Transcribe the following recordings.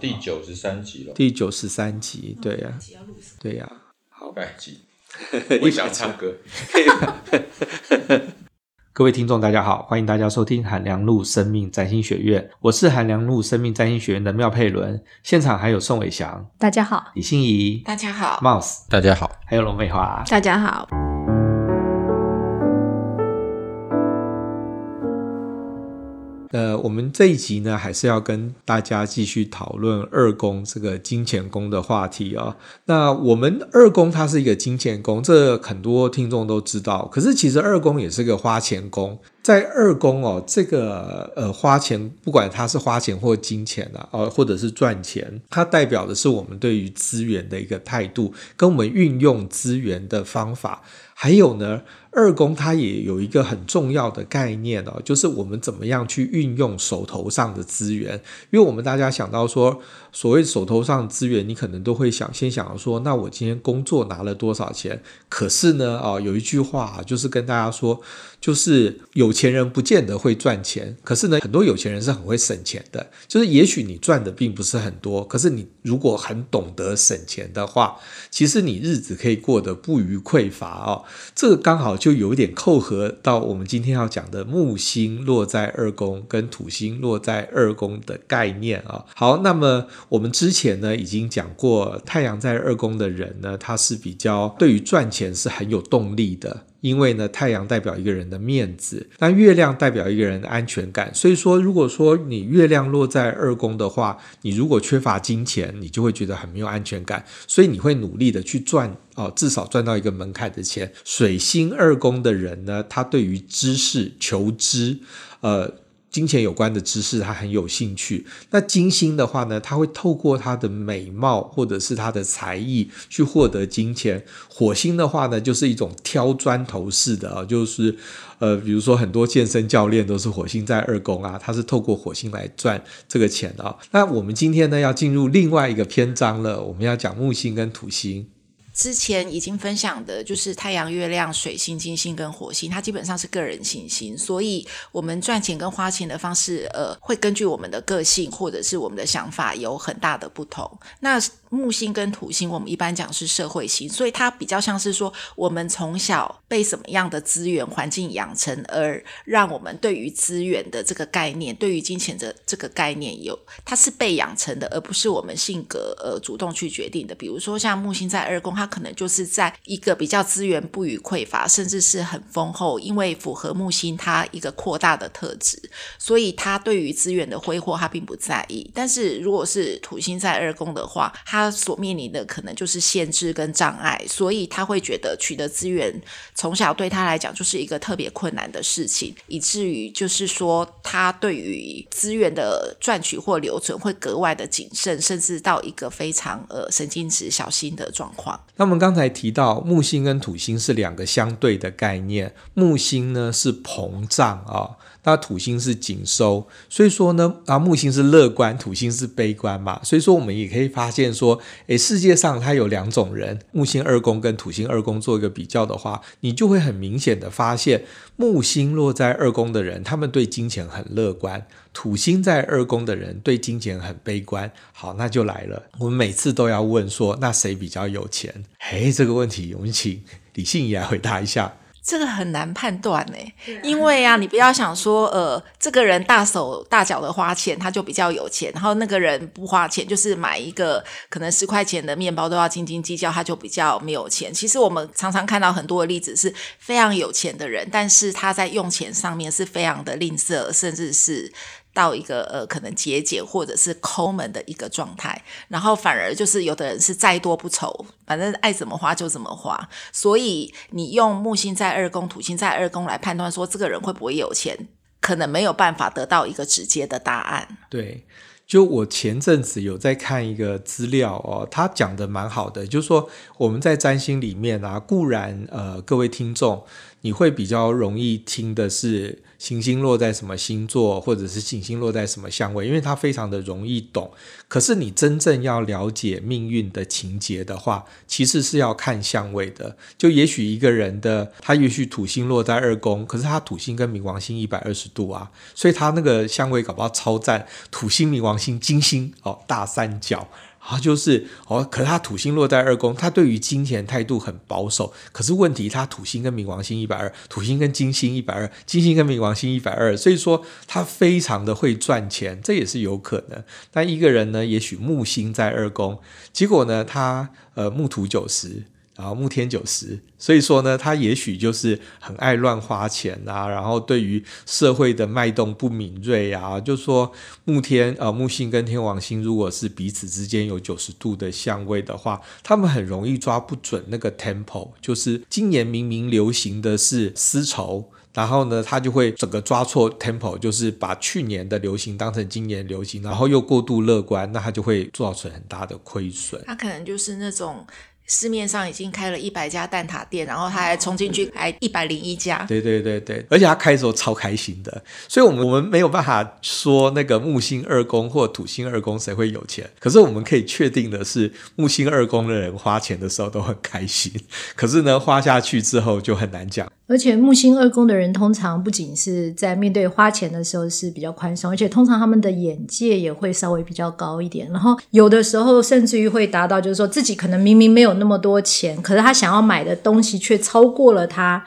第九十三集了。第九十三集，对呀、啊，对呀、啊，好，拜集。我想唱歌。各位听众，大家好，欢迎大家收听韩良露生命占星学院，我是韩良露生命占星学院的妙佩伦，现场还有宋伟祥，大家好；李欣怡，大家好。；Mouse，大家好；还有龙美华，大家好。呃，我们这一集呢，还是要跟大家继续讨论二宫这个金钱宫的话题啊、那我们二宫它是一个金钱宫，这很多听众都知道。可是其实二宫也是个花钱宫，在二宫哦，这个呃花钱，不管它是花钱或金钱啊，呃，或者是赚钱，它代表的是我们对于资源的一个态度，跟我们运用资源的方法。还有呢，二宫它也有一个很重要的概念哦，就是我们怎么样去运用手头上的资源。因为我们大家想到说，所谓手头上资源，你可能都会想先想到说，那我今天工作拿了多少钱？可是呢，哦，有一句话就是跟大家说，就是有钱人不见得会赚钱，可是呢，很多有钱人是很会省钱的。就是也许你赚的并不是很多，可是你如果很懂得省钱的话，其实你日子可以过得不虞匮乏哦。这个刚好就有点扣合到我们今天要讲的木星落在二宫跟土星落在二宫的概念啊。好，那么我们之前呢已经讲过，太阳在二宫的人呢，他是比较对于赚钱是很有动力的。因为呢，太阳代表一个人的面子，那月亮代表一个人的安全感。所以说，如果说你月亮落在二宫的话，你如果缺乏金钱，你就会觉得很没有安全感，所以你会努力的去赚哦，至少赚到一个门槛的钱。水星二宫的人呢，他对于知识、求知，呃。金钱有关的知识，他很有兴趣。那金星的话呢，他会透过他的美貌或者是他的才艺去获得金钱。火星的话呢，就是一种挑砖头式的啊，就是呃，比如说很多健身教练都是火星在二宫啊，他是透过火星来赚这个钱啊。那我们今天呢，要进入另外一个篇章了，我们要讲木星跟土星。之前已经分享的就是太阳、月亮、水星、金星跟火星，它基本上是个人行星，所以我们赚钱跟花钱的方式，呃，会根据我们的个性或者是我们的想法有很大的不同。那木星跟土星，我们一般讲是社会星，所以它比较像是说，我们从小被什么样的资源环境养成，而让我们对于资源的这个概念，对于金钱的这个概念有，它是被养成的，而不是我们性格呃主动去决定的。比如说像木星在二宫，它可能就是在一个比较资源不予匮乏，甚至是很丰厚，因为符合木星它一个扩大的特质，所以他对于资源的挥霍他并不在意。但是如果是土星在二宫的话，他所面临的可能就是限制跟障碍，所以他会觉得取得资源从小对他来讲就是一个特别困难的事情，以至于就是说他对于资源的赚取或留存会格外的谨慎，甚至到一个非常呃神经质小心的状况。那我们刚才提到木星跟土星是两个相对的概念，木星呢是膨胀啊、那土星是紧收，所以说呢啊木星是乐观，土星是悲观嘛，所以说我们也可以发现说，诶，世界上它有两种人，木星二宫跟土星二宫做一个比较的话，你就会很明显的发现，木星落在二宫的人，他们对金钱很乐观。土星在二宫的人对金钱很悲观，好，那就来了。我们每次都要问说，那谁比较有钱？嘿，这个问题我们请李信怡来回答一下。这个很难判断呢，因为啊，你不要想说，呃，这个人大手大脚的花钱，他就比较有钱；然后那个人不花钱，就是买一个可能十块钱的面包都要斤斤计较，他就比较没有钱。其实我们常常看到很多的例子是非常有钱的人，但是他在用钱上面是非常的吝啬，甚至是。到一个呃，可能节俭或者是抠门的一个状态，然后反而就是有的人是再多不愁，反正爱怎么花就怎么花。所以你用木星在二宫、土星在二宫来判断说这个人会不会有钱，可能没有办法得到一个直接的答案。对。就我前阵子有在看一个资料哦，他讲的蛮好的，就是说我们在占星里面啊，固然呃各位听众，你会比较容易听的是行星落在什么星座，或者是行星落在什么相位，因为它非常的容易懂。可是你真正要了解命运的情节的话，其实是要看相位的。就也许一个人的他也许土星落在二宫，可是他土星跟冥王星一百二十度啊，所以他那个相位搞不好超赞，土星、冥王星、金星哦，大三角。啊，就是哦，可是他土星落在二宫，他对于金钱态度很保守。可是问题，他土星跟冥王星一百二，土星跟金星一百二，金星跟冥王星一百二，所以说他非常的会赚钱，这也是有可能。但一个人呢，也许木星在二宫，结果呢，他呃木土九十。然后木天九十，所以说呢，他也许就是很爱乱花钱啊，然后对于社会的脉动不敏锐啊，就说木天呃木星跟天王星如果是彼此之间有九十度的相位的话，他们很容易抓不准那个 tempo，就是今年明明流行的是丝绸，然后呢，他就会整个抓错 tempo，就是把去年的流行当成今年流行，然后又过度乐观，那他就会造成很大的亏损。他可能就是那种。市面上已经开了一百家蛋挞店，然后他还冲进去开一百零一家。对对对对，而且他开的时候超开心的。所以，我们我们没有办法说那个木星二宫或土星二宫谁会有钱。可是，我们可以确定的是，木星二宫的人花钱的时候都很开心。可是呢，花下去之后就很难讲。而且木星二宫的人通常不仅是在面对花钱的时候是比较宽松，而且通常他们的眼界也会稍微比较高一点。然后有的时候甚至于会达到，就是说自己可能明明没有那么多钱，可是他想要买的东西却超过了他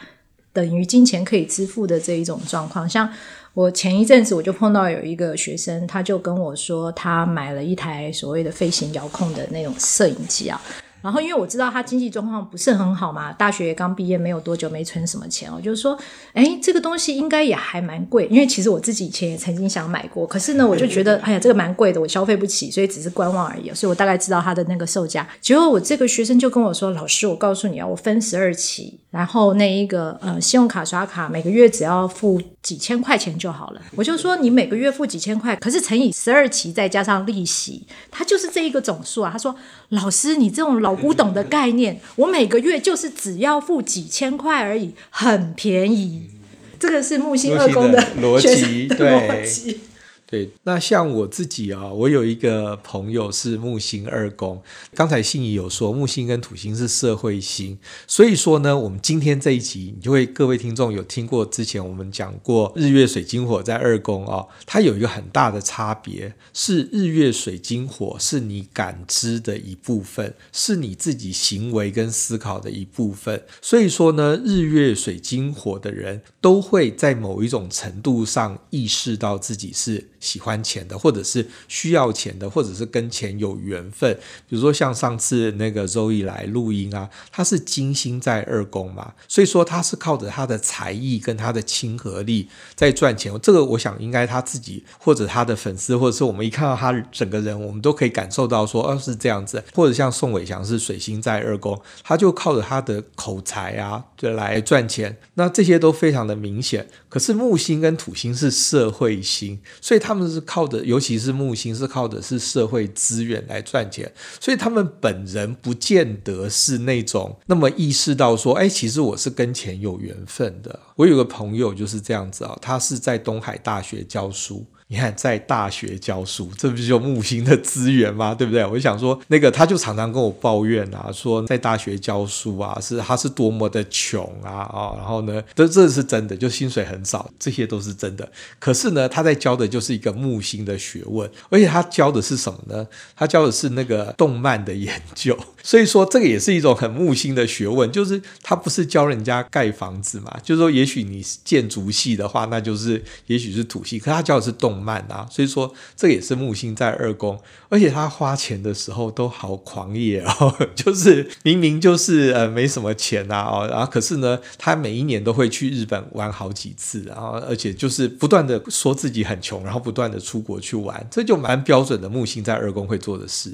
等于金钱可以支付的这一种状况。像我前一阵子我就碰到有一个学生，他就跟我说，他买了一台所谓的飞行遥控的那种摄影机啊。然后，因为我知道他经济状况不是很好嘛，大学刚毕业没有多久，没存什么钱，我就说，哎，这个东西应该也还蛮贵，因为其实我自己以前也曾经想买过，可是呢，我就觉得，哎呀，这个蛮贵的，我消费不起，所以只是观望而已，所以我大概知道它的那个售价。结果我这个学生就跟我说，老师，我告诉你啊，我分十二期，然后那一个呃，信用卡刷卡每个月只要付几千块钱就好了。我就说，你每个月付几千块，可是乘以十二期再加上利息，它就是这一个总数啊。他说，老师，你这种老。古董的概念，我每个月就是只要付几千块而已，很便宜。这个是木星二宫的逻辑，对。对，那像我自己啊，我有一个朋友是木星二宫。刚才信仪有说木星跟土星是社会星，所以说呢，我们今天这一集，你就会各位听众有听过之前我们讲过日月水金火在二宫啊，它有一个很大的差别，是日月水金火是你感知的一部分，是你自己行为跟思考的一部分。所以说呢，日月水金火的人都会在某一种程度上意识到自己是。喜欢钱的，或者是需要钱的，或者是跟钱有缘分。比如说像上次那个周易来录音啊，他是金星在二宫嘛，所以说他是靠着他的才艺跟他的亲和力在赚钱。这个我想应该他自己或者他的粉丝，或者是我们一看到他整个人，我们都可以感受到说，哦，是这样子。或者像宋伟祥是水星在二宫，他就靠着他的口才啊，就来赚钱。那这些都非常的明显。可是木星跟土星是社会星，所以他。他们是靠的，尤其是木星是靠的是社会资源来赚钱，所以他们本人不见得是那种那么意识到说，哎，其实我是跟钱有缘分的。我有个朋友就是这样子啊，他是在东海大学教书。你看，在大学教书，这不是就木星的资源吗？对不对？我想说，那个他就常常跟我抱怨啊，说在大学教书啊，是他是多么的穷啊啊，然后呢，这这是真的，就薪水很少，这些都是真的。可是呢，他在教的就是一个木星的学问，而且他教的是什么呢？他教的是那个动漫的研究。所以说，这个也是一种很木星的学问，就是他不是教人家盖房子嘛，就是说，也许你是建筑系的话，那就是也许是土系，可他教的是动。慢啊，所以说这也是木星在二宫，而且他花钱的时候都好狂野哦，就是明明就是呃没什么钱啊哦，然后可是呢，他每一年都会去日本玩好几次，然后而且就是不断的说自己很穷，然后不断的出国去玩，这就蛮标准的木星在二宫会做的事。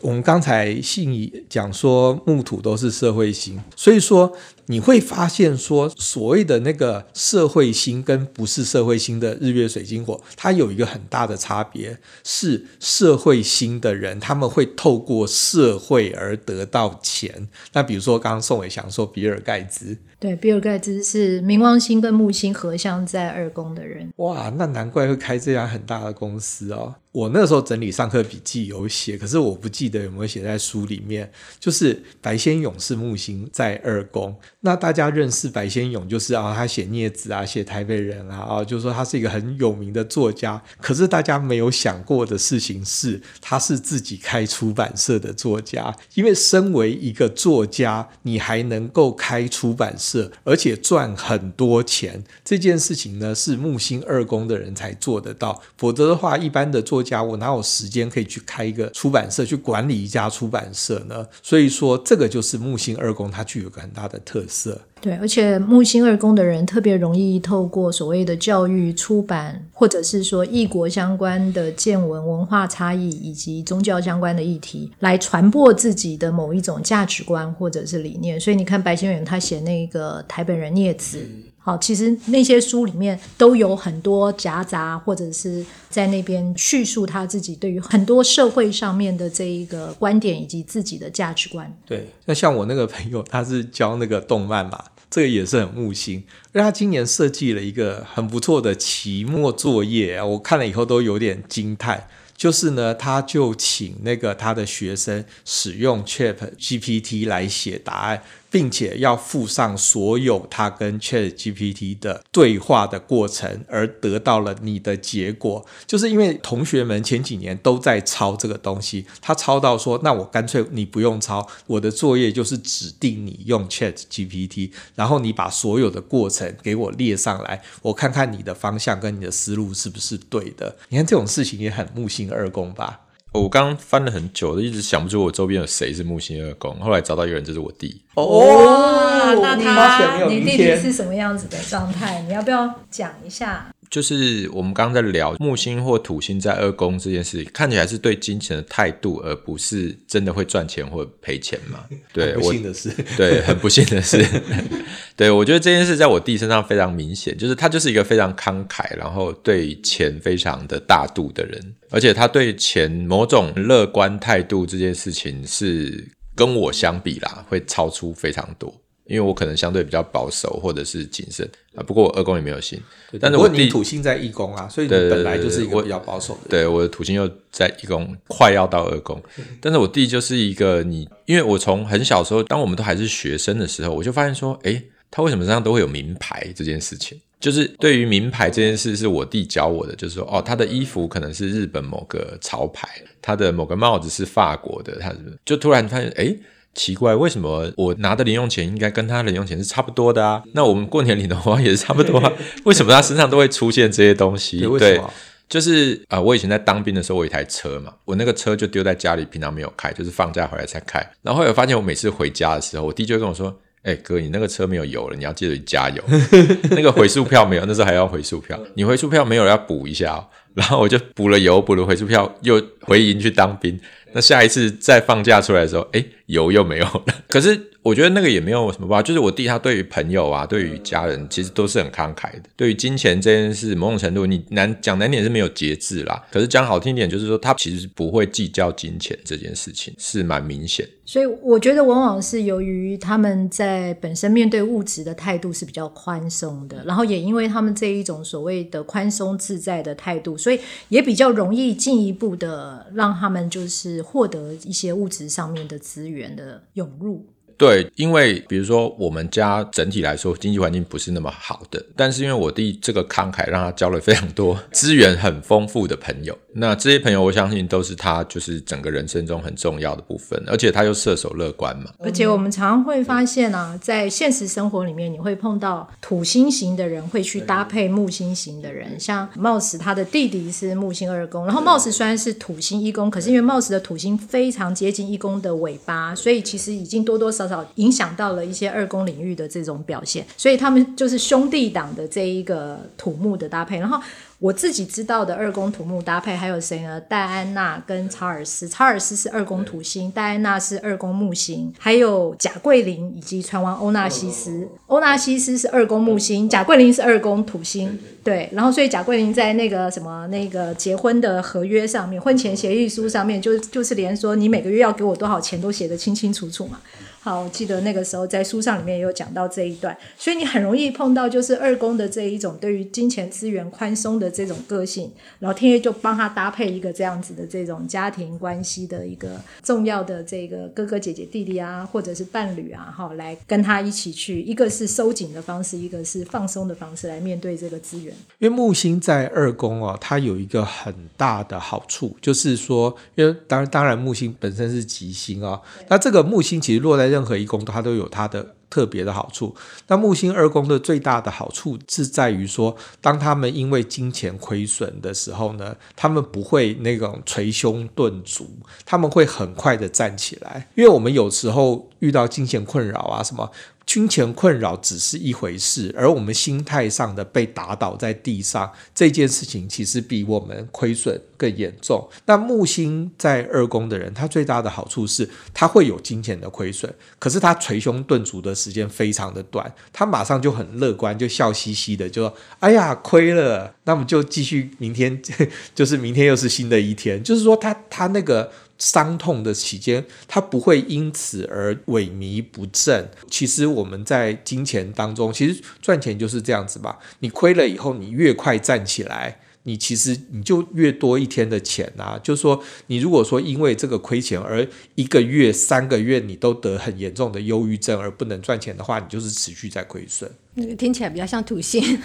我们刚才信义讲说木土都是社会星，所以说你会发现说所谓的那个社会星跟不是社会星的日月水晶火，它有一个很大的差别，是社会星的人他们会透过社会而得到钱。那比如说刚刚宋伟祥说比尔盖茨。对，比尔盖茨是冥王星跟木星合相在二宫的人。哇，那难怪会开这样很大的公司哦。我那时候整理上课笔记有写，可是我不记得有没有写在书里面。就是白先勇是木星在二宫，那大家认识白先勇就是啊，他写《孽子》啊，写《台北人》啊，啊，就是说他是一个很有名的作家。可是大家没有想过的事情是，他是自己开出版社的作家。因为身为一个作家，你还能够开出版社，而且赚很多钱，这件事情呢，是木星二宫的人才做得到。否则的话，一般的作家我哪有时间可以去开一个出版社，去管理一家出版社呢？所以说，这个就是木星二宫，它具有个很大的特色。Erlebnisse 对，而且木星二宫的人特别容易透过所谓的教育、出版，或者是说异国相关的见闻、文化差异以及宗教相关的议题，来传播自己的某一种价值观或者是理念。所以你看白先勇他写那个《台北人孽子》。好，其实那些书里面都有很多夹杂，或者是在那边叙述他自己对于很多社会上面的这一个观点以及自己的价值观。对，那像我那个朋友，他是教那个动漫嘛，这个也是很木星，而他今年设计了一个很不错的期末作业啊，我看了以后都有点惊叹。就是呢，他就请那个他的学生使用 Chat GPT 来写答案。并且要附上所有他跟 ChatGPT 的对话的过程，而得到了你的结果，就是因为同学们前几年都在抄这个东西，他抄到说，那我干脆你不用抄，我的作业就是指定你用 ChatGPT，然后你把所有的过程给我列上来，我看看你的方向跟你的思路是不是对的。你看这种事情也很木星二宫吧。我刚刚翻了很久，一直想不出我周边有谁是木星二宫。后来找到一个人，就是我弟。哦，那他，你弟弟是什么样子的状态？你要不要讲一下？就是我们刚刚在聊木星或土星在二宫这件事，看起来是对金钱的态度，而不是真的会赚钱或赔钱嘛？对，不幸的是，对，很不幸的是，对，我觉得这件事在我弟身上非常明显，就是他就是一个非常慷慨，然后对钱非常的大度的人，而且他对钱某种乐观态度这件事情是跟我相比啦，会超出非常多。因为我可能相对比较保守或者是谨慎啊，不过我二宫也没有星，但是我你土星在一宫啊，所以你本来就是一个比较保守的。对，我的土星又在一宫，快要到二宫，但是我弟就是一个你，因为我从很小时候，当我们都还是学生的时候，我就发现说，诶，他为什么身上都会有名牌这件事情？就是对于名牌这件事，是我弟教我的，就是说，哦，他的衣服可能是日本某个潮牌，他的某个帽子是法国的，他是就突然发现，诶。奇怪，为什么我拿的零用钱应该跟他的零用钱是差不多的啊？那我们过年领的话也是差不多啊？为什么他身上都会出现这些东西？对，对就是啊、呃，我以前在当兵的时候，我有一台车嘛，我那个车就丢在家里，平常没有开，就是放假回来才开。然后我发现，我每次回家的时候，我弟就会跟我说：“哎、欸，哥，你那个车没有油了，你要记得加油。那个回数票没有，那时候还要回数票，你回数票没有要补一下哦。”然后我就补了油，补了回数票，又回营去当兵。那下一次再放假出来的时候，诶，油又没有了。可是。我觉得那个也没有什么吧，就是我弟他对于朋友啊，对于家人，其实都是很慷慨的。对于金钱这件事，某种程度你难讲难点是没有节制啦。可是讲好听点，就是说他其实不会计较金钱这件事情，是蛮明显。所以我觉得往往是由于他们在本身面对物质的态度是比较宽松的，然后也因为他们这一种所谓的宽松自在的态度，所以也比较容易进一步的让他们就是获得一些物质上面的资源的涌入。对，因为比如说我们家整体来说经济环境不是那么好的，但是因为我弟这个慷慨，让他交了非常多 资源很丰富的朋友。那这些朋友，我相信都是他就是整个人生中很重要的部分，而且他又射手乐观嘛。而且我们常常会发现啊，在现实生活里面，你会碰到土星型的人会去搭配木星型的人，像帽子他的弟弟是木星二宫，然后帽子虽然是土星一宫，可是因为帽子的土星非常接近一宫的尾巴，所以其实已经多多少少。影响到了一些二宫领域的这种表现，所以他们就是兄弟党的这一个土木的搭配。然后我自己知道的二宫土木搭配还有谁呢？戴安娜跟查尔斯，查尔斯是二宫土星，戴安娜是二宫木星，还有贾桂林以及船王欧纳西斯。欧纳西斯是二宫木星，贾桂林是二宫土星。对，然后所以贾桂林在那个什么那个结婚的合约上面，婚前协议书上面就就是连说你每个月要给我多少钱都写得清清楚楚嘛。好，我记得那个时候在书上里面也有讲到这一段，所以你很容易碰到就是二宫的这一种对于金钱资源宽松的这种个性，然后天蝎就帮他搭配一个这样子的这种家庭关系的一个重要的这个哥哥姐姐弟弟啊，或者是伴侣啊，哈，来跟他一起去，一个是收紧的方式，一个是放松的方式来面对这个资源。因为木星在二宫哦，它有一个很大的好处，就是说，因为当然当然木星本身是吉星啊、哦，那这个木星其实落在任何一宫，它都有它的特别的好处。那木星二宫的最大的好处是在于说，当他们因为金钱亏损的时候呢，他们不会那种捶胸顿足，他们会很快的站起来。因为我们有时候遇到金钱困扰啊什么。金钱困扰只是一回事，而我们心态上的被打倒在地上这件事情，其实比我们亏损更严重。那木星在二宫的人，他最大的好处是他会有金钱的亏损，可是他捶胸顿足的时间非常的短，他马上就很乐观，就笑嘻嘻的就说：“哎呀，亏了，那么就继续，明天 就是明天又是新的一天。”就是说他，他他那个。伤痛的期间，他不会因此而萎靡不振。其实我们在金钱当中，其实赚钱就是这样子吧。你亏了以后，你越快站起来，你其实你就越多一天的钱啊。就是说，你如果说因为这个亏钱而一个月、三个月你都得很严重的忧郁症而不能赚钱的话，你就是持续在亏损。那个听起来比较像土星。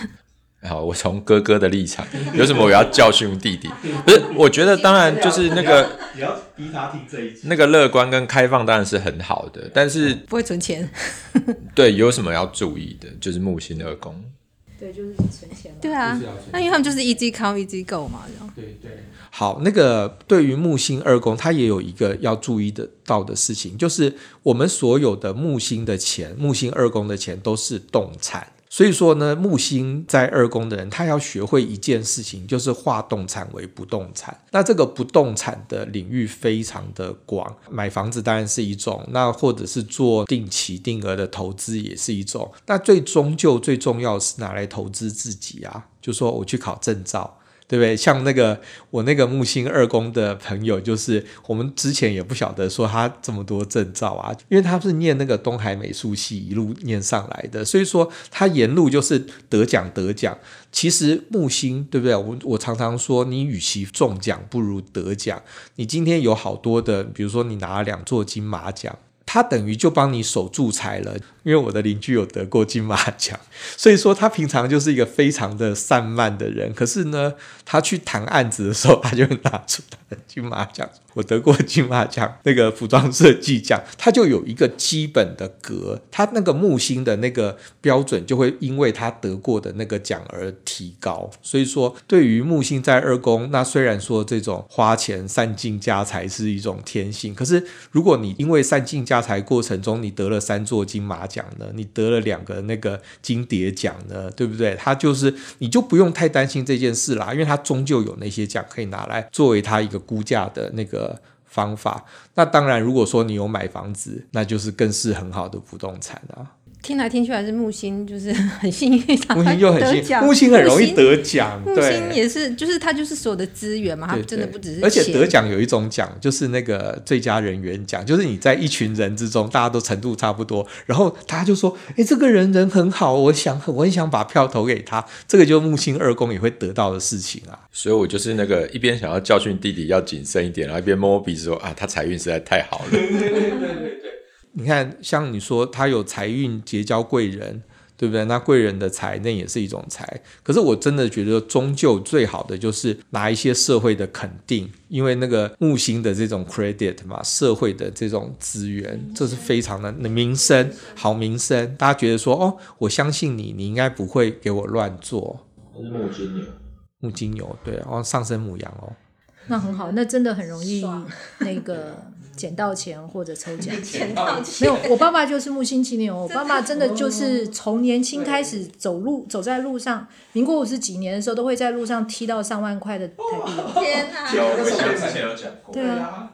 好，我从哥哥的立场，有什么我要教训弟弟？不是，我觉得当然就是那个，你要逼他听这一集。那个乐观跟开放当然是很好的，但是不会存钱。对，有什么要注意的？就是木星二宫。对，就是存钱。对啊，那因为他们就是 easy come easy go 嘛，这样。对对。好，那个对于木星二宫，它也有一个要注意的到的事情，就是我们所有的木星的钱，木星二宫的钱都是动产。所以说呢，木星在二宫的人，他要学会一件事情，就是化动产为不动产。那这个不动产的领域非常的广，买房子当然是一种，那或者是做定期定额的投资也是一种。那最终就最重要是拿来投资自己啊，就说我去考证照。对不对？像那个我那个木星二宫的朋友，就是我们之前也不晓得说他这么多证照啊，因为他是念那个东海美术系一路念上来的，所以说他沿路就是得奖得奖。其实木星对不对？我我常常说，你与其中奖，不如得奖。你今天有好多的，比如说你拿了两座金马奖。他等于就帮你守住财了，因为我的邻居有得过金马奖，所以说他平常就是一个非常的散漫的人。可是呢，他去谈案子的时候，他就拿出他的金马奖。我得过金马奖，那个服装设计奖，他就有一个基本的格，他那个木星的那个标准就会因为他得过的那个奖而提高。所以说，对于木星在二宫，那虽然说这种花钱散尽家财是一种天性，可是如果你因为散尽家财过程中，你得了三座金马奖呢，你得了两个那个金蝶奖呢，对不对？他就是你就不用太担心这件事啦，因为他终究有那些奖可以拿来作为他一个估价的那个方法。那当然，如果说你有买房子，那就是更是很好的不动产啊。听来听去还是木星，就是 很幸运，木星就很幸运，木星很容易得奖。木星也是，就是它就是所有的资源嘛，它真的不只是。而且得奖有一种奖，就是那个最佳人员奖，就是你在一群人之中，大家都程度差不多，然后大家就说：“哎，这个人人很好，我想我很想把票投给他。”这个就木星二宫也会得到的事情啊。所以我就是那个一边想要教训弟弟要谨慎一点，然后一边摸摸鼻子说：“啊，他财运实在太好了。”对对对对对。你看，像你说他有财运结交贵人，对不对？那贵人的财，那也是一种财。可是我真的觉得，终究最好的就是拿一些社会的肯定，因为那个木星的这种 credit 嘛，社会的这种资源，这是非常的名声，好名声。大家觉得说，哦，我相信你，你应该不会给我乱做。是木金牛，木金牛，对，然后上升母羊哦。那很好，那真的很容易那个。捡到钱或者抽奖。捡到钱没有，我爸爸就是木星金牛。我爸爸真的就是从年轻开始走路，走在路上，民国五十几年的时候，都会在路上踢到上万块的台币。天哪！有，我之前有讲过。对啊，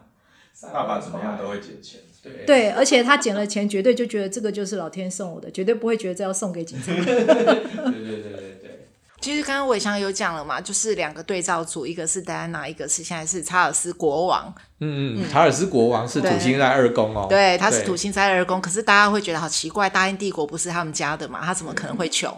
爸爸怎么样都会捡钱。对，对，而且他捡了钱，绝对就觉得这个就是老天送我的，绝对不会觉得这要送给警察。对对对对对。其实刚刚伟翔有讲了嘛，就是两个对照组，一个是戴安娜，一个是现在是查尔斯国王。嗯嗯，查尔斯国王是土星在二宫哦。对，他是土星在二宫，可是大家会觉得好奇怪，大英帝国不是他们家的嘛？他怎么可能会穷？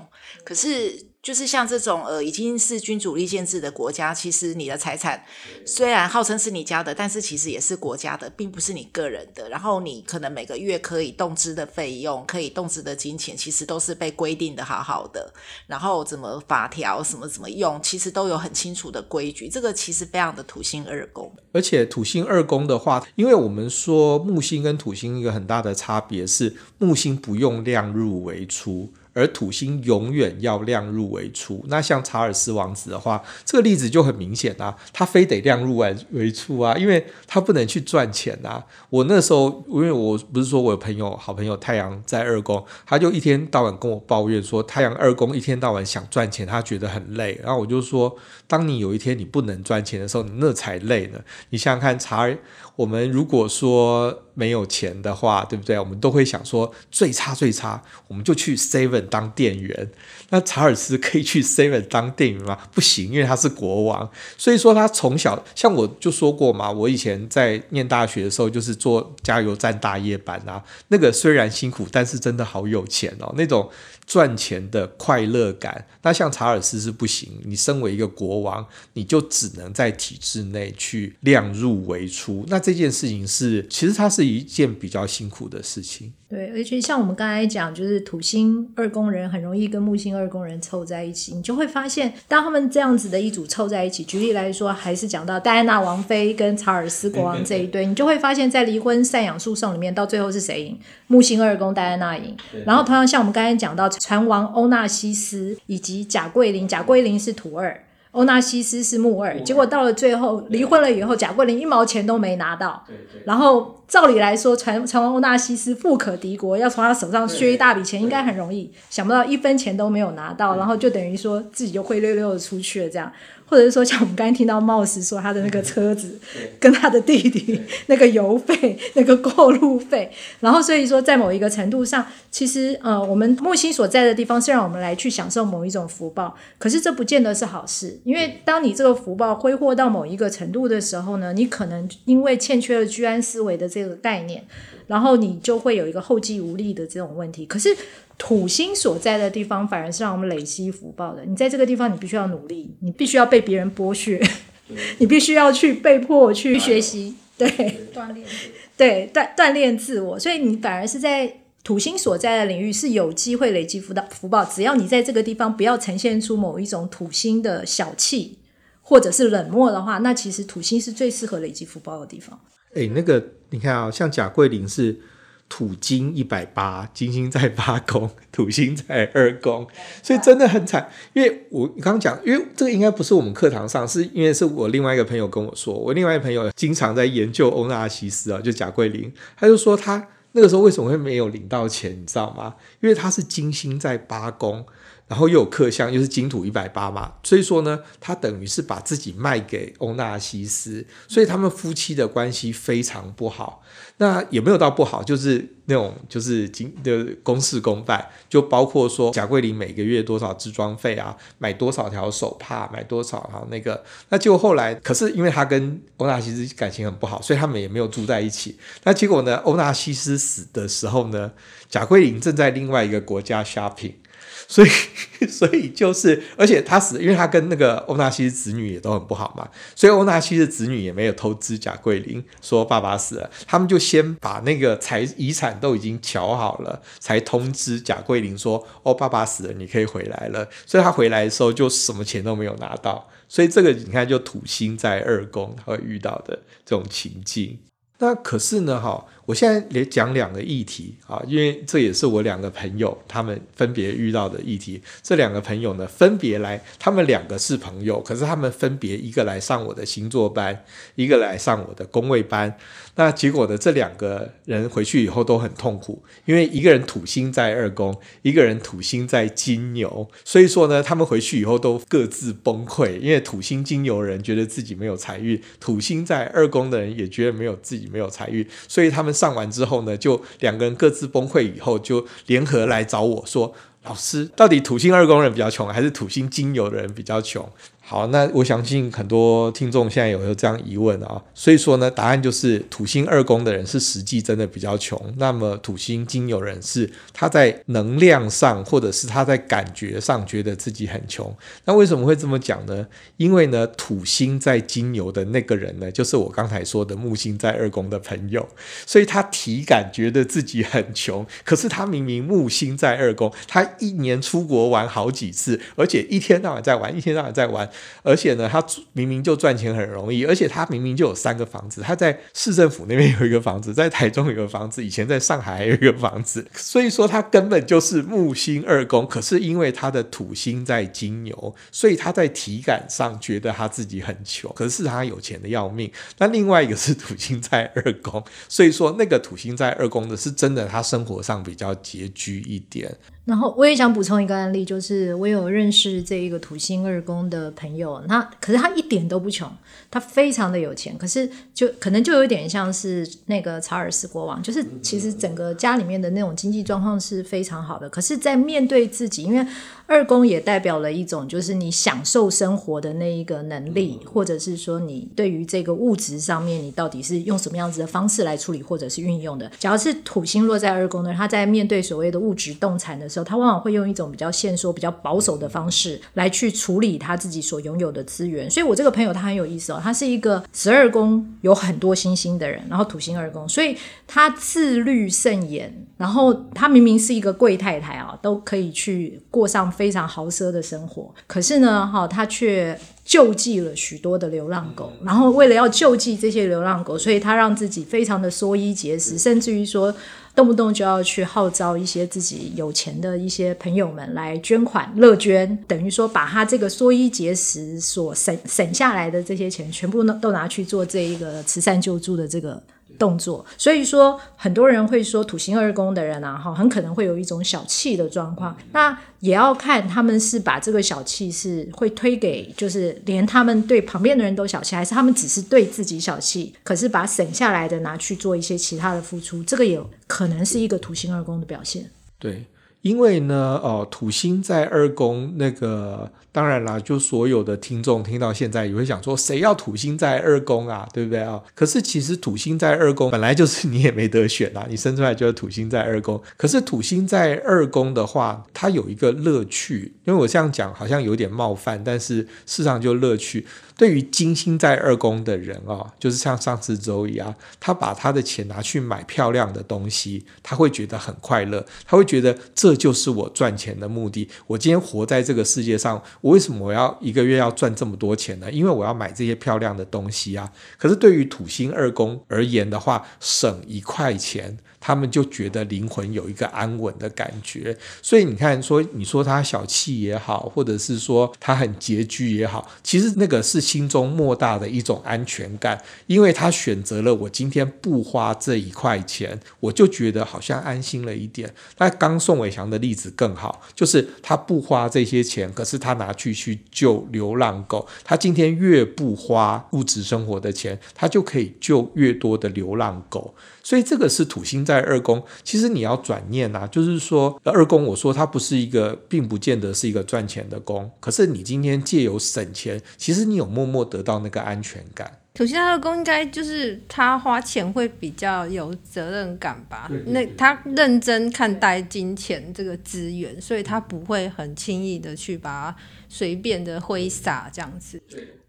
可是。就是像这种呃，已经是君主立宪制的国家，其实你的财产虽然号称是你家的，但是其实也是国家的，并不是你个人的。然后你可能每个月可以动支的费用，可以动支的金钱，其实都是被规定的好好的。然后怎么法条什么怎么用，其实都有很清楚的规矩。这个其实非常的土星二宫。而且土星二宫的话，因为我们说木星跟土星一个很大的差别是，木星不用量入为出。而土星永远要量入为出，那像查尔斯王子的话，这个例子就很明显啊，他非得量入为为出啊，因为他不能去赚钱啊。我那时候，因为我不是说我有朋友，好朋友太阳在二宫，他就一天到晚跟我抱怨说，太阳二宫一天到晚想赚钱，他觉得很累。然后我就说，当你有一天你不能赚钱的时候，你那才累呢。你想想看，查，我们如果说。没有钱的话，对不对？我们都会想说最差最差，我们就去 Seven 当店员。那查尔斯可以去 Seven 当店员吗？不行，因为他是国王。所以说他从小，像我就说过嘛，我以前在念大学的时候，就是做加油站大夜班啊。那个虽然辛苦，但是真的好有钱哦，那种。赚钱的快乐感，那像查尔斯是不行。你身为一个国王，你就只能在体制内去量入为出。那这件事情是，其实它是一件比较辛苦的事情。对，而且像我们刚才讲，就是土星二宫人很容易跟木星二宫人凑在一起，你就会发现，当他们这样子的一组凑在一起，举例来说，还是讲到戴安娜王妃跟查尔斯国王这一对，你就会发现在离婚赡养诉讼里面，到最后是谁赢？木星二宫戴安娜赢。然后同样像我们刚才讲到。船王欧纳西斯以及贾桂林，贾桂林是土二，欧纳西斯是木二，结果到了最后离婚了以后，贾桂林一毛钱都没拿到。然后照理来说，传传闻欧纳西斯富可敌国，要从他手上削一大笔钱应该很容易，想不到一分钱都没有拿到，然后就等于说自己就灰溜溜的出去了这样。或者是说，像我们刚才听到冒斯说他的那个车子，跟他的弟弟那个油费、那个过路费，然后所以说，在某一个程度上，其实呃，我们木星所在的地方是让我们来去享受某一种福报，可是这不见得是好事，因为当你这个福报挥霍到某一个程度的时候呢，你可能因为欠缺了居安思危的这个概念，然后你就会有一个后继无力的这种问题。可是。土星所在的地方，反而是让我们累积福报的。你在这个地方，你必须要努力，你必须要被别人剥削，你必须要去被迫去学习，对，锻炼，对，锻锻炼自我。所以你反而是在土星所在的领域是有机会累积福到福报。只要你在这个地方不要呈现出某一种土星的小气或者是冷漠的话，那其实土星是最适合累积福报的地方。诶，那个你看啊，像贾桂林是。土金一百八，金星在八宫，土星在二宫，所以真的很惨。因为我刚刚讲，因为这个应该不是我们课堂上，是因为是我另外一个朋友跟我说，我另外一个朋友经常在研究欧纳西斯啊，就贾桂林，他就说他那个时候为什么会没有领到钱，你知道吗？因为他是金星在八宫。然后又有克相，又是金土一百八嘛，所以说呢，他等于是把自己卖给欧纳西斯，所以他们夫妻的关系非常不好。那也没有到不好，就是那种就是金的公事公办，就包括说贾桂林每个月多少置装费啊，买多少条手帕，买多少哈那个。那结果后来，可是因为他跟欧纳西斯感情很不好，所以他们也没有住在一起。那结果呢，欧纳西斯死的时候呢，贾桂林正在另外一个国家 shopping。所以，所以就是，而且他死，因为他跟那个欧纳西斯子女也都很不好嘛，所以欧纳西的子女也没有通知贾桂林说爸爸死了，他们就先把那个财遗产都已经乔好了，才通知贾桂林说哦，爸爸死了，你可以回来了。所以他回来的时候就什么钱都没有拿到，所以这个你看就土星在二宫他会遇到的这种情境。那可是呢，哈，我现在也讲两个议题啊，因为这也是我两个朋友他们分别遇到的议题。这两个朋友呢，分别来，他们两个是朋友，可是他们分别一个来上我的星座班，一个来上我的宫位班。那结果呢，这两个人回去以后都很痛苦，因为一个人土星在二宫，一个人土星在金牛，所以说呢，他们回去以后都各自崩溃，因为土星金牛人觉得自己没有财运，土星在二宫的人也觉得没有自己没有财运，所以他们上完之后呢，就两个人各自崩溃以后，就联合来找我说：“老师，到底土星二宫人比较穷，还是土星金牛的人比较穷？”好，那我相信很多听众现在有有这样疑问啊，所以说呢，答案就是土星二宫的人是实际真的比较穷，那么土星金牛人是他在能量上或者是他在感觉上觉得自己很穷。那为什么会这么讲呢？因为呢，土星在金牛的那个人呢，就是我刚才说的木星在二宫的朋友，所以他体感觉得自己很穷，可是他明明木星在二宫，他一年出国玩好几次，而且一天到晚在玩，一天到晚在玩。而且呢，他明明就赚钱很容易，而且他明明就有三个房子，他在市政府那边有一个房子，在台中有一个房子，以前在上海还有一个房子，所以说他根本就是木星二宫。可是因为他的土星在金牛，所以他在体感上觉得他自己很穷，可是他有钱的要命。那另外一个是土星在二宫，所以说那个土星在二宫的是真的，他生活上比较拮据一点。然后我也想补充一个案例，就是我有认识这一个土星二宫的朋友，那可是他一点都不穷，他非常的有钱，可是就可能就有点像是那个查尔斯国王，就是其实整个家里面的那种经济状况是非常好的，可是，在面对自己，因为二宫也代表了一种就是你享受生活的那一个能力，或者是说你对于这个物质上面，你到底是用什么样子的方式来处理或者是运用的。假如是土星落在二宫呢，他在面对所谓的物质动产的时候，他往往会用一种比较限缩、比较保守的方式来去处理他自己所拥有的资源。所以，我这个朋友他很有意思哦，他是一个十二宫有很多星星的人，然后土星二宫，所以他自律甚严。然后他明明是一个贵太太啊，都可以去过上非常豪奢的生活，可是呢，哈，他却救济了许多的流浪狗。然后为了要救济这些流浪狗，所以他让自己非常的缩衣节食，甚至于说。动不动就要去号召一些自己有钱的一些朋友们来捐款乐捐，等于说把他这个缩衣节食所省省下来的这些钱，全部都都拿去做这一个慈善救助的这个。动作，所以说很多人会说土星二宫的人啊，哈，很可能会有一种小气的状况。那也要看他们是把这个小气是会推给，就是连他们对旁边的人都小气，还是他们只是对自己小气，可是把省下来的拿去做一些其他的付出，这个也可能是一个土星二宫的表现。对，因为呢，哦，土星在二宫那个。当然啦，就所有的听众听到现在也会想说，谁要土星在二宫啊，对不对啊？可是其实土星在二宫本来就是你也没得选啊，你生出来就是土星在二宫。可是土星在二宫的话，它有一个乐趣，因为我这样讲好像有点冒犯，但是事实上就乐趣。对于金星在二宫的人啊，就是像上次周一啊，他把他的钱拿去买漂亮的东西，他会觉得很快乐，他会觉得这就是我赚钱的目的。我今天活在这个世界上。我为什么我要一个月要赚这么多钱呢？因为我要买这些漂亮的东西啊。可是对于土星二宫而言的话，省一块钱。他们就觉得灵魂有一个安稳的感觉，所以你看，说你说他小气也好，或者是说他很拮据也好，其实那个是心中莫大的一种安全感，因为他选择了我今天不花这一块钱，我就觉得好像安心了一点。那刚宋伟祥的例子更好，就是他不花这些钱，可是他拿去去救流浪狗，他今天越不花物质生活的钱，他就可以救越多的流浪狗。所以这个是土星在二宫，其实你要转念啊，就是说二宫，我说它不是一个，并不见得是一个赚钱的宫，可是你今天借由省钱，其实你有默默得到那个安全感。土星二宫应该就是他花钱会比较有责任感吧？对对对，那他认真看待金钱这个资源，所以他不会很轻易的去把它随便的挥洒这样子。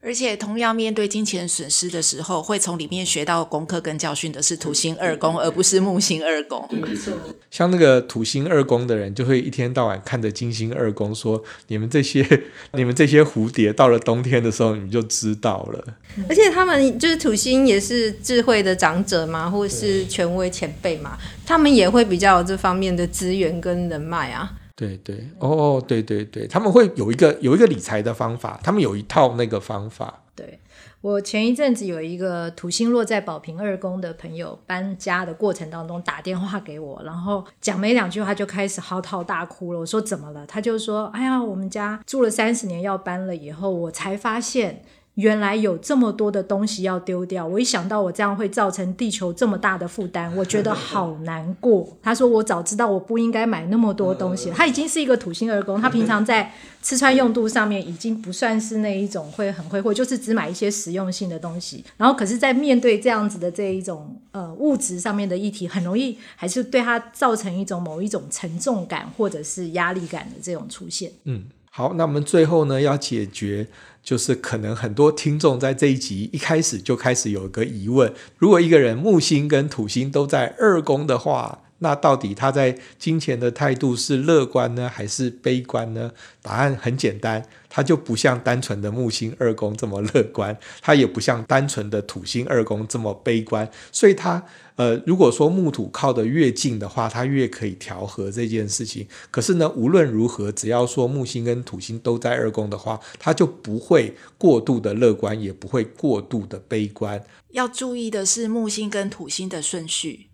而且同样面对金钱损失的时候，会从里面学到功课跟教训的是土星二宫，而不是木星二宫。没错，像那个土星二宫的人，就会一天到晚看着金星二宫说：“你们这些，你们这些蝴蝶，到了冬天的时候，你们就知道了。”而且他们就是土星，也是智慧的长者嘛，或者是权威前辈嘛，他们也会比较有这方面的资源跟人脉啊。对对，哦，对对对，他们会有一个有一个理财的方法，他们有一套那个方法。对，我前一阵子有一个土星落在宝瓶二宫的朋友，搬家的过程当中打电话给我，然后讲没两句话就开始嚎啕大哭了。我说怎么了？他就说：“哎呀，我们家住了三十年要搬了，以后我才发现。”原来有这么多的东西要丢掉，我一想到我这样会造成地球这么大的负担，我觉得好难过。他说：“我早知道我不应该买那么多东西。”他已经是一个土星二宫，他平常在吃穿用度上面已经不算是那一种会很挥霍，就是只买一些实用性的东西。然后，可是，在面对这样子的这一种呃物质上面的议题，很容易还是对他造成一种某一种沉重感或者是压力感的这种出现。嗯，好，那我们最后呢要解决。就是可能很多听众在这一集一开始就开始有一个疑问：如果一个人木星跟土星都在二宫的话，那到底他在金钱的态度是乐观呢，还是悲观呢？答案很简单，他就不像单纯的木星二宫这么乐观，他也不像单纯的土星二宫这么悲观，所以他。呃，如果说木土靠得越近的话，他越可以调和这件事情。可是呢，无论如何，只要说木星跟土星都在二宫的话，他就不会过度的乐观，也不会过度的悲观。要注意的是木星跟土星的顺序。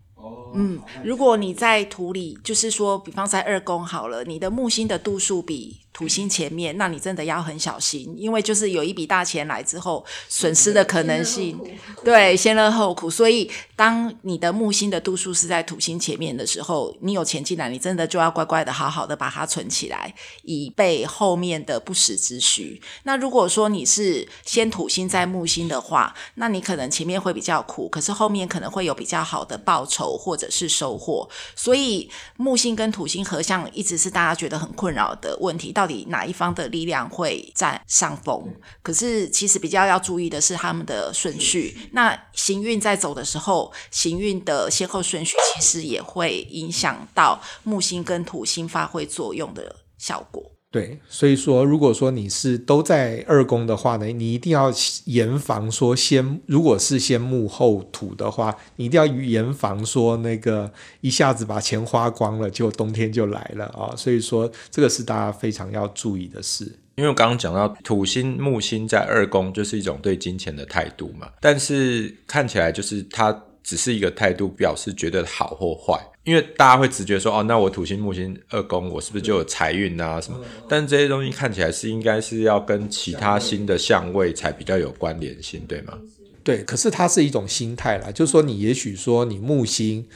嗯，如果你在土里，就是说，比方在二宫好了，你的木星的度数比土星前面，那你真的要很小心，因为就是有一笔大钱来之后，损失的可能性，对，先乐后苦。所以，当你的木星的度数是在土星前面的时候，你有钱进来，你真的就要乖乖的好好的把它存起来，以备后面的不时之需。那如果说你是先土星再木星的话，那你可能前面会比较苦，可是后面可能会有比较好的报酬或者是收获。所以，木星跟土星合相一直是大家觉得很困扰的问题。到底哪一方的力量会占上风？可是其实比较要注意的是他们的顺序。那行运在走的时候，行运的先后顺序其实也会影响到木星跟土星发挥作用的效果。对，所以说，如果说你是都在二宫的话呢，你一定要严防说先，如果是先木后土的话，你一定要严防说那个一下子把钱花光了，就冬天就来了啊、所以说，这个是大家非常要注意的事。因为我刚刚讲到土星木星在二宫，就是一种对金钱的态度嘛，但是看起来就是它只是一个态度，表示觉得好或坏。因为大家会直觉说，哦，那我土星木星二宫，我是不是就有财运啊什么？但这些东西看起来是应该是要跟其他星的相位才比较有关联性，对吗？对，可是它是一种心态啦，就是说你也许说你木星，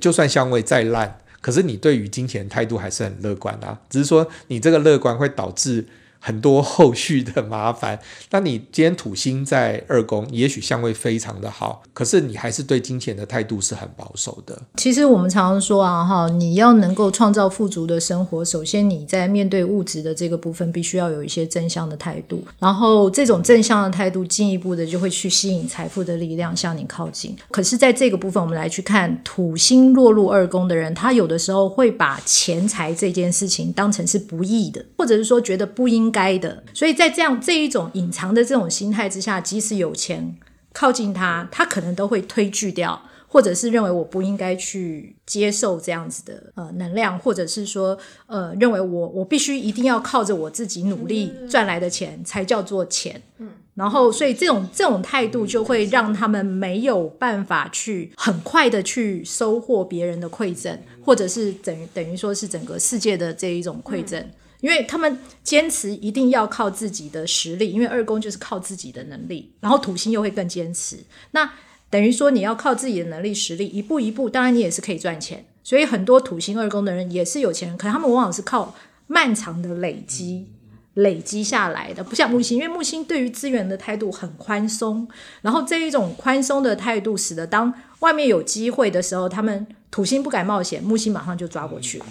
就算相位再烂，可是你对于金钱态度还是很乐观啊，只是说你这个乐观会导致。很多后续的麻烦。那你今天土星在二宫，也许相位非常的好，可是你还是对金钱的态度是很保守的。其实我们常常说啊，哈，你要能够创造富足的生活，首先你在面对物质的这个部分，必须要有一些正向的态度。然后这种正向的态度，进一步的就会去吸引财富的力量向你靠近。可是，在这个部分，我们来去看土星落入二宫的人，他有的时候会把钱财这件事情当成是不义的，或者是说觉得不应。该的，所以在这样这一种隐藏的这种心态之下，即使有钱靠近他，他可能都会推拒掉，或者是认为我不应该去接受这样子的呃能量，或者是说呃认为我我必须一定要靠着我自己努力赚来的钱才叫做钱。嗯，然后所以这种这种态度就会让他们没有办法去很快的去收获别人的馈赠，或者是等于等于说是整个世界的这一种馈赠。因为他们坚持一定要靠自己的实力，因为二宫就是靠自己的能力，然后土星又会更坚持。那等于说你要靠自己的能力实力，一步一步，当然你也是可以赚钱。所以很多土星二宫的人也是有钱人，可是他们往往是靠漫长的累积累积下来的，不像木星，因为木星对于资源的态度很宽松，然后这一种宽松的态度，使得当外面有机会的时候，他们土星不敢冒险，木星马上就抓过去了。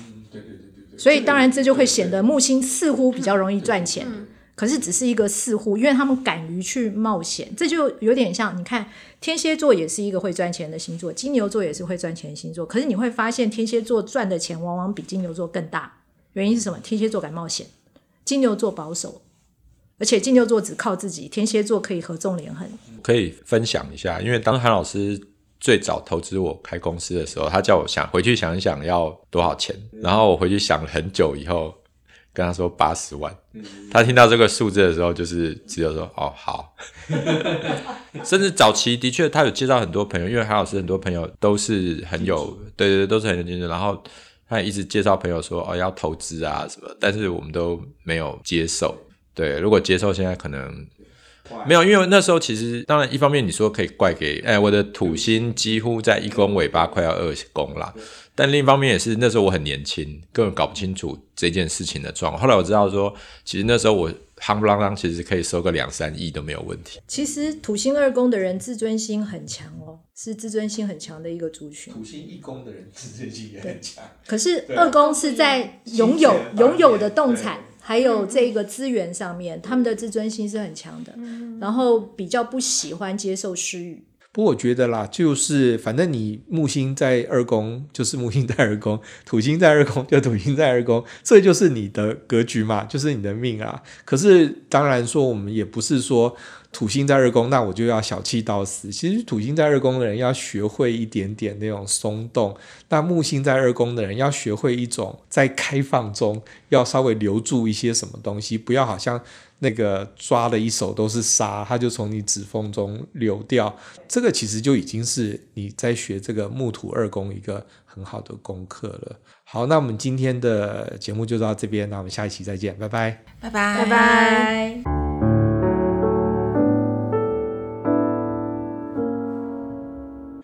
所以当然这就会显得木星似乎比较容易赚钱，可是只是一个似乎，因为他们敢于去冒险，这就有点像你看天蝎座也是一个会赚钱的星座，金牛座也是会赚钱的星座。可是你会发现天蝎座赚的钱往往比金牛座更大，原因是什么？天蝎座敢冒险，金牛座保守，而且金牛座只靠自己，天蝎座可以合纵连横。可以分享一下，因为当韩老师最早投资我开公司的时候，他叫我想回去想一想要多少钱，然后我回去想了很久以后。跟他说八十万，他听到这个数字的时候，就是只有说哦好，甚至早期的确他有介绍很多朋友，因为韩老师很多朋友都是很有，对对对，都是很有经验，然后他也一直介绍朋友说哦要投资啊什么，但是我们都没有接受。对，如果接受，现在可能没有，因为那时候其实当然一方面你说可以怪给，哎，我的土星几乎在一宫尾巴快要二宫了。但另一方面也是那时候我很年轻，根本搞不清楚这件事情的状况。后来我知道说，其实那时候我夯不啷当，其实可以收个两三亿都没有问题。其实土星二宫的人自尊心很强哦，是自尊心很强的一个族群。土星一宫的人自尊心也很强。可是二宫是在拥有拥有的动产还有这个资源上面，他们的自尊心是很强的，然后比较不喜欢接受施予。不过我觉得啦，就是反正你木星在二宫，就是木星在二宫；土星在二宫，就土星在二宫，这就是你的格局嘛，就是你的命啊。可是当然说，我们也不是说土星在二宫，那我就要小气到死。其实土星在二宫的人要学会一点点那种松动，那木星在二宫的人要学会一种在开放中要稍微留住一些什么东西，不要好像。那个抓了一手都是沙，它就从你指缝中流掉。这个其实就已经是你在学这个木土二宫一个很好的功课了。好，那我们今天的节目就到这边，那我们下一期再见，拜拜，拜拜，拜拜。